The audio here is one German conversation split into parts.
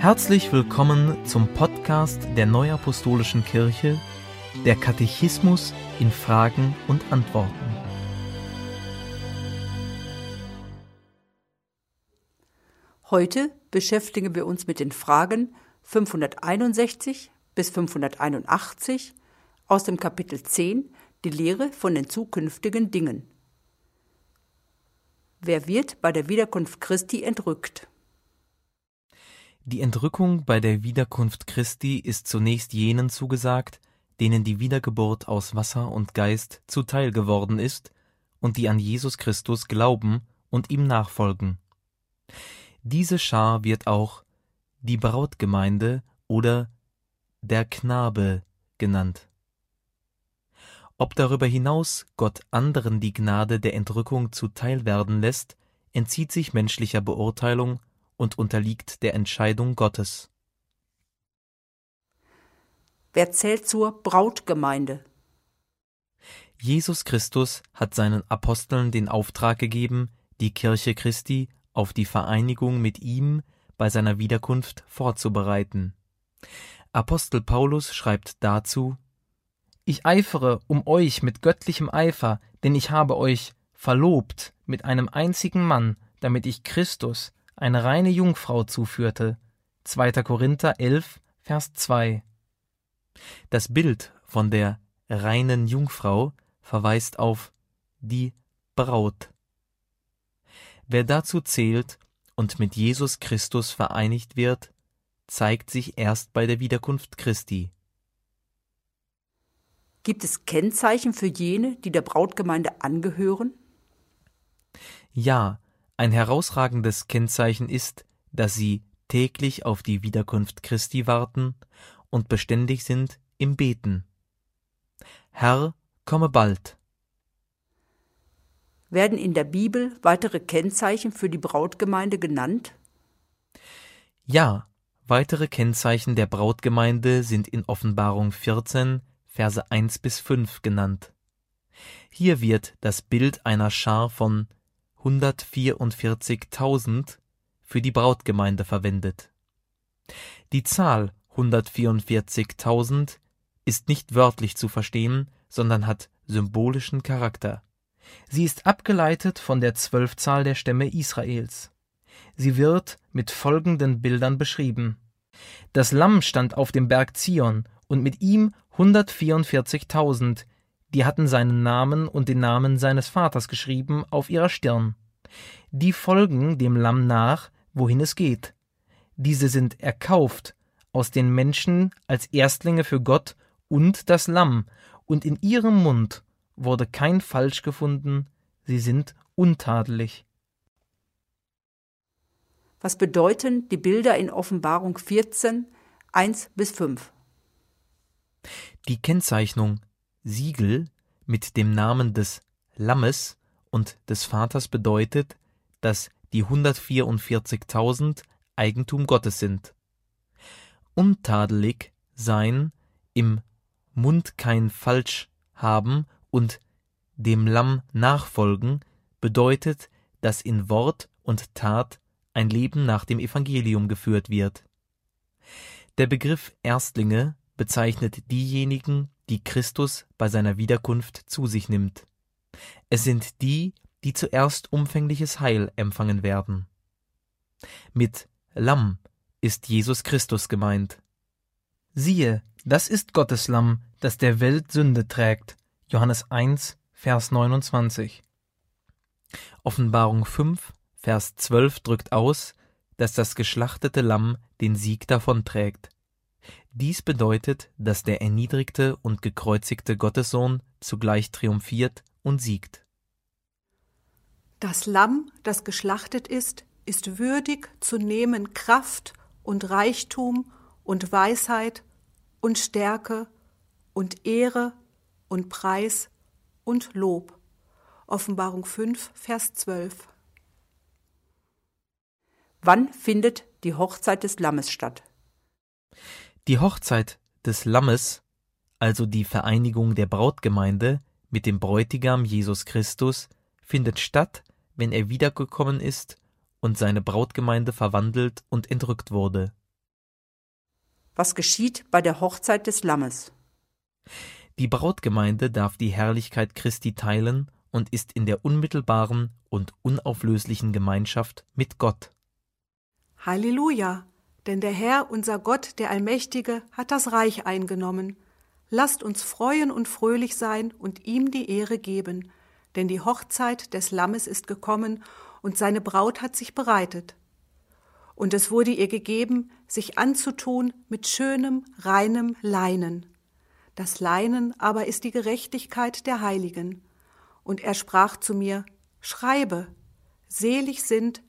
Herzlich willkommen zum Podcast der Neuapostolischen Kirche, der Katechismus in Fragen und Antworten. Heute beschäftigen wir uns mit den Fragen 561 bis 581 aus dem Kapitel 10, die Lehre von den zukünftigen Dingen. Wer wird bei der Wiederkunft Christi entrückt? Die Entrückung bei der Wiederkunft Christi ist zunächst jenen zugesagt, denen die Wiedergeburt aus Wasser und Geist zuteil geworden ist und die an Jesus Christus glauben und ihm nachfolgen. Diese Schar wird auch die Brautgemeinde oder der Knabe genannt. Ob darüber hinaus Gott anderen die Gnade der Entrückung zuteil werden lässt, entzieht sich menschlicher Beurteilung und unterliegt der Entscheidung Gottes. Wer zählt zur Brautgemeinde? Jesus Christus hat seinen Aposteln den Auftrag gegeben, die Kirche Christi auf die Vereinigung mit ihm bei seiner Wiederkunft vorzubereiten. Apostel Paulus schreibt dazu Ich eifere um euch mit göttlichem Eifer, denn ich habe euch verlobt mit einem einzigen Mann, damit ich Christus, eine reine Jungfrau zuführte. 2. Korinther 11, Vers 2. Das Bild von der reinen Jungfrau verweist auf die Braut. Wer dazu zählt und mit Jesus Christus vereinigt wird, zeigt sich erst bei der Wiederkunft Christi. Gibt es Kennzeichen für jene, die der Brautgemeinde angehören? Ja, ein herausragendes Kennzeichen ist, dass sie täglich auf die Wiederkunft Christi warten und beständig sind im Beten. Herr, komme bald. Werden in der Bibel weitere Kennzeichen für die Brautgemeinde genannt? Ja, weitere Kennzeichen der Brautgemeinde sind in Offenbarung 14, Verse 1 bis 5 genannt. Hier wird das Bild einer Schar von 144.000 für die Brautgemeinde verwendet. Die Zahl 144.000 ist nicht wörtlich zu verstehen, sondern hat symbolischen Charakter. Sie ist abgeleitet von der Zwölfzahl der Stämme Israels. Sie wird mit folgenden Bildern beschrieben. Das Lamm stand auf dem Berg Zion und mit ihm 144.000, die hatten seinen Namen und den Namen seines Vaters geschrieben auf ihrer Stirn. Die folgen dem Lamm nach, wohin es geht. Diese sind erkauft aus den Menschen als Erstlinge für Gott und das Lamm, und in ihrem Mund wurde kein Falsch gefunden, sie sind untadelig. Was bedeuten die Bilder in Offenbarung 14, 1 bis 5? Die Kennzeichnung Siegel mit dem Namen des Lammes und des Vaters bedeutet, dass die 144.000 Eigentum Gottes sind. Untadelig sein, im Mund kein Falsch haben und dem Lamm nachfolgen, bedeutet, dass in Wort und Tat ein Leben nach dem Evangelium geführt wird. Der Begriff Erstlinge bezeichnet diejenigen, die Christus bei seiner Wiederkunft zu sich nimmt. Es sind die, die zuerst umfängliches Heil empfangen werden. Mit Lamm ist Jesus Christus gemeint. Siehe, das ist Gottes Lamm, das der Welt Sünde trägt. Johannes 1, Vers 29. Offenbarung 5, Vers 12 drückt aus, dass das geschlachtete Lamm den Sieg davonträgt. Dies bedeutet, dass der erniedrigte und gekreuzigte Gottessohn zugleich triumphiert und siegt. Das Lamm, das geschlachtet ist, ist würdig zu nehmen Kraft und Reichtum und Weisheit und Stärke und Ehre und Preis und Lob. Offenbarung 5, Vers 12. Wann findet die Hochzeit des Lammes statt? Die Hochzeit des Lammes, also die Vereinigung der Brautgemeinde mit dem Bräutigam Jesus Christus, findet statt, wenn er wiedergekommen ist und seine Brautgemeinde verwandelt und entrückt wurde. Was geschieht bei der Hochzeit des Lammes? Die Brautgemeinde darf die Herrlichkeit Christi teilen und ist in der unmittelbaren und unauflöslichen Gemeinschaft mit Gott. Halleluja! Denn der Herr, unser Gott, der Allmächtige, hat das Reich eingenommen. Lasst uns freuen und fröhlich sein und ihm die Ehre geben, denn die Hochzeit des Lammes ist gekommen und seine Braut hat sich bereitet. Und es wurde ihr gegeben, sich anzutun mit schönem, reinem Leinen. Das Leinen aber ist die Gerechtigkeit der Heiligen. Und er sprach zu mir, Schreibe, selig sind,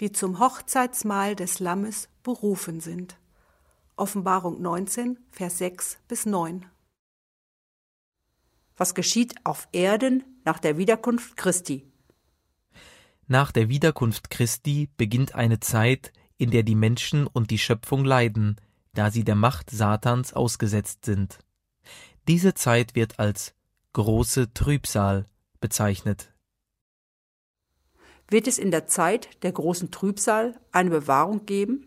die zum Hochzeitsmahl des Lammes berufen sind. Offenbarung 19, Vers 6 bis 9. Was geschieht auf Erden nach der Wiederkunft Christi? Nach der Wiederkunft Christi beginnt eine Zeit, in der die Menschen und die Schöpfung leiden, da sie der Macht Satans ausgesetzt sind. Diese Zeit wird als große Trübsal bezeichnet. Wird es in der Zeit der großen Trübsal eine Bewahrung geben?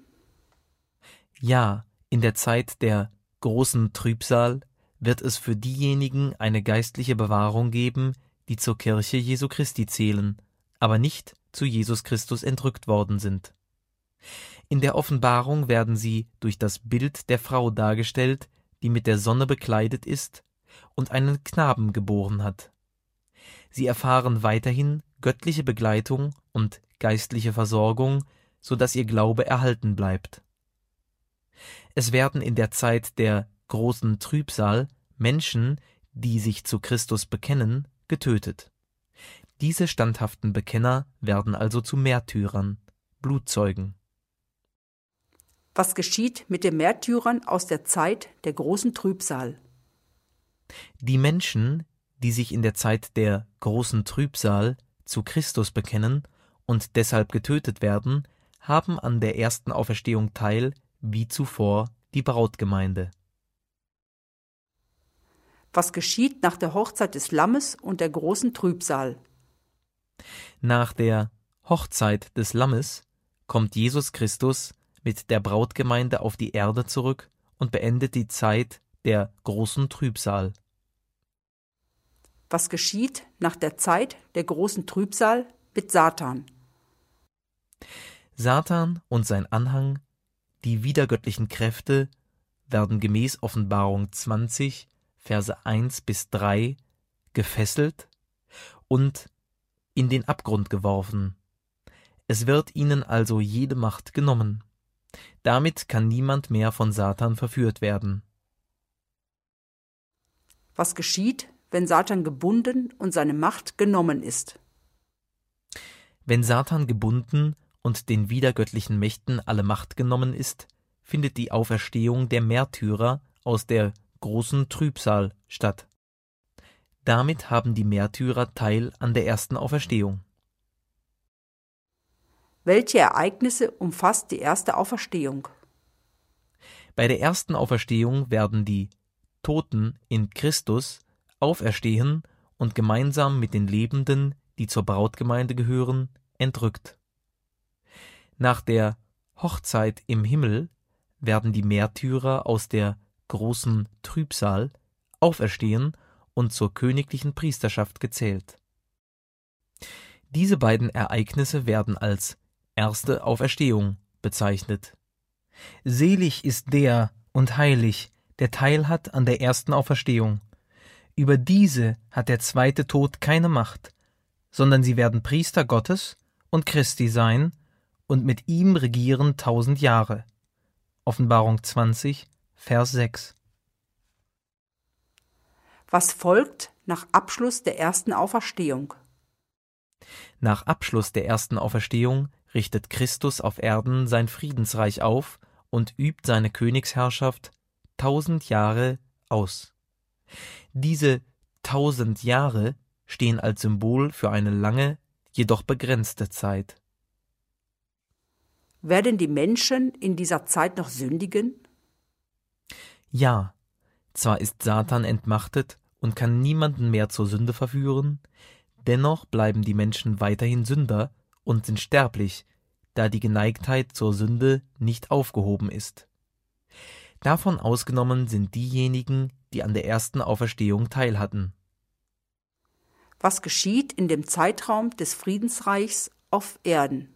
Ja, in der Zeit der großen Trübsal wird es für diejenigen eine geistliche Bewahrung geben, die zur Kirche Jesu Christi zählen, aber nicht zu Jesus Christus entrückt worden sind. In der Offenbarung werden sie durch das Bild der Frau dargestellt, die mit der Sonne bekleidet ist und einen Knaben geboren hat. Sie erfahren weiterhin göttliche Begleitung und geistliche Versorgung, so dass ihr Glaube erhalten bleibt. Es werden in der Zeit der großen Trübsal Menschen, die sich zu Christus bekennen, getötet. Diese standhaften Bekenner werden also zu Märtyrern, Blutzeugen. Was geschieht mit den Märtyrern aus der Zeit der großen Trübsal? Die Menschen, die sich in der Zeit der großen Trübsal zu Christus bekennen und deshalb getötet werden, haben an der ersten Auferstehung teil, wie zuvor die Brautgemeinde. Was geschieht nach der Hochzeit des Lammes und der großen Trübsal? Nach der Hochzeit des Lammes kommt Jesus Christus mit der Brautgemeinde auf die Erde zurück und beendet die Zeit der großen Trübsal. Was geschieht nach der Zeit der großen Trübsal mit Satan? Satan und sein Anhang, die widergöttlichen Kräfte, werden gemäß Offenbarung 20, Verse 1 bis 3 gefesselt und in den Abgrund geworfen. Es wird ihnen also jede Macht genommen. Damit kann niemand mehr von Satan verführt werden. Was geschieht, wenn Satan gebunden und seine Macht genommen ist? Wenn Satan gebunden und den widergöttlichen Mächten alle Macht genommen ist, findet die Auferstehung der Märtyrer aus der großen Trübsal statt. Damit haben die Märtyrer Teil an der ersten Auferstehung. Welche Ereignisse umfasst die erste Auferstehung? Bei der ersten Auferstehung werden die Toten in Christus auferstehen und gemeinsam mit den Lebenden, die zur Brautgemeinde gehören, entrückt. Nach der Hochzeit im Himmel werden die Märtyrer aus der großen Trübsal auferstehen und zur königlichen Priesterschaft gezählt. Diese beiden Ereignisse werden als erste Auferstehung bezeichnet. Selig ist der und heilig, der Teil hat an der ersten Auferstehung. Über diese hat der zweite Tod keine Macht, sondern sie werden Priester Gottes und Christi sein und mit ihm regieren tausend Jahre. Offenbarung 20, Vers 6. Was folgt nach Abschluss der ersten Auferstehung? Nach Abschluss der ersten Auferstehung richtet Christus auf Erden sein Friedensreich auf und übt seine Königsherrschaft tausend Jahre aus. Diese tausend Jahre stehen als Symbol für eine lange, jedoch begrenzte Zeit. Werden die Menschen in dieser Zeit noch sündigen? Ja, zwar ist Satan entmachtet und kann niemanden mehr zur Sünde verführen, dennoch bleiben die Menschen weiterhin Sünder und sind sterblich, da die Geneigtheit zur Sünde nicht aufgehoben ist. Davon ausgenommen sind diejenigen, die an der ersten Auferstehung teilhatten. Was geschieht in dem Zeitraum des Friedensreichs auf Erden?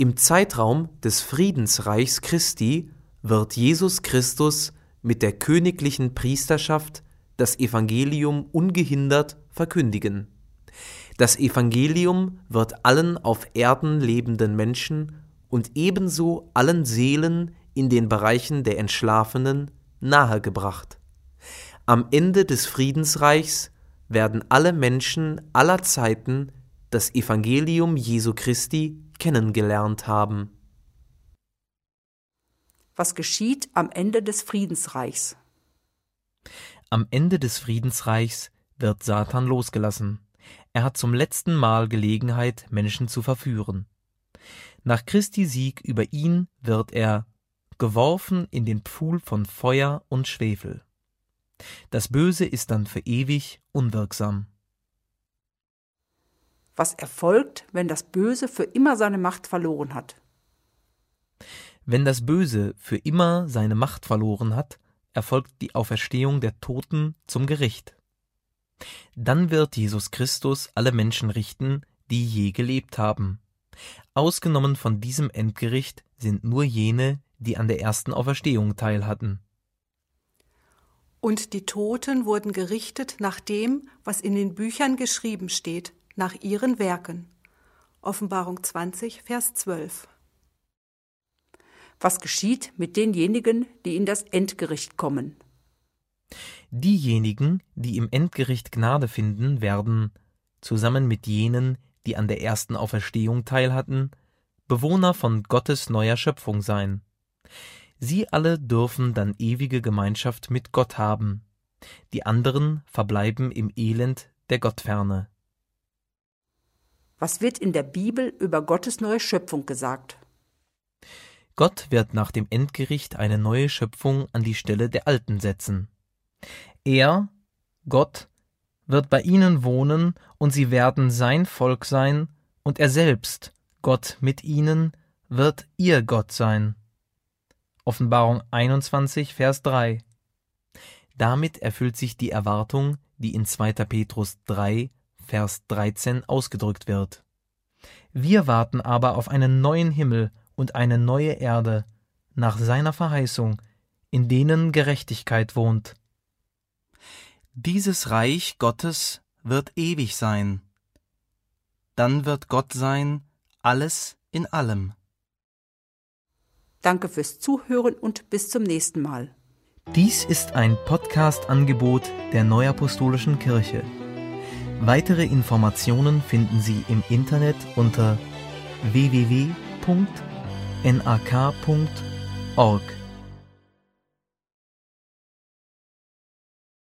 Im Zeitraum des Friedensreichs Christi wird Jesus Christus mit der königlichen Priesterschaft das Evangelium ungehindert verkündigen. Das Evangelium wird allen auf Erden lebenden Menschen und ebenso allen Seelen in den Bereichen der Entschlafenen nahegebracht. Am Ende des Friedensreichs werden alle Menschen aller Zeiten das Evangelium Jesu Christi kennengelernt haben. Was geschieht am Ende des Friedensreichs? Am Ende des Friedensreichs wird Satan losgelassen. Er hat zum letzten Mal Gelegenheit, Menschen zu verführen. Nach Christi Sieg über ihn wird er geworfen in den Pfuhl von Feuer und Schwefel. Das Böse ist dann für ewig unwirksam. Was erfolgt, wenn das Böse für immer seine Macht verloren hat? Wenn das Böse für immer seine Macht verloren hat, erfolgt die Auferstehung der Toten zum Gericht. Dann wird Jesus Christus alle Menschen richten, die je gelebt haben. Ausgenommen von diesem Endgericht sind nur jene, die an der ersten Auferstehung teilhatten. Und die Toten wurden gerichtet nach dem, was in den Büchern geschrieben steht, nach ihren Werken. Offenbarung 20, Vers 12. Was geschieht mit denjenigen, die in das Endgericht kommen? Diejenigen, die im Endgericht Gnade finden, werden, zusammen mit jenen, die an der ersten Auferstehung teilhatten, Bewohner von Gottes neuer Schöpfung sein. Sie alle dürfen dann ewige Gemeinschaft mit Gott haben. Die anderen verbleiben im Elend der Gottferne. Was wird in der Bibel über Gottes neue Schöpfung gesagt? Gott wird nach dem Endgericht eine neue Schöpfung an die Stelle der alten setzen. Er, Gott, wird bei ihnen wohnen, und sie werden sein Volk sein, und er selbst, Gott mit ihnen, wird ihr Gott sein. Offenbarung 21, Vers 3. Damit erfüllt sich die Erwartung, die in 2. Petrus 3, Vers 13 ausgedrückt wird. Wir warten aber auf einen neuen Himmel und eine neue Erde, nach seiner Verheißung, in denen Gerechtigkeit wohnt. Dieses Reich Gottes wird ewig sein. Dann wird Gott sein, alles in allem. Danke fürs Zuhören und bis zum nächsten Mal. Dies ist ein Podcast-Angebot der Neuapostolischen Kirche. Weitere Informationen finden Sie im Internet unter www.nak.org.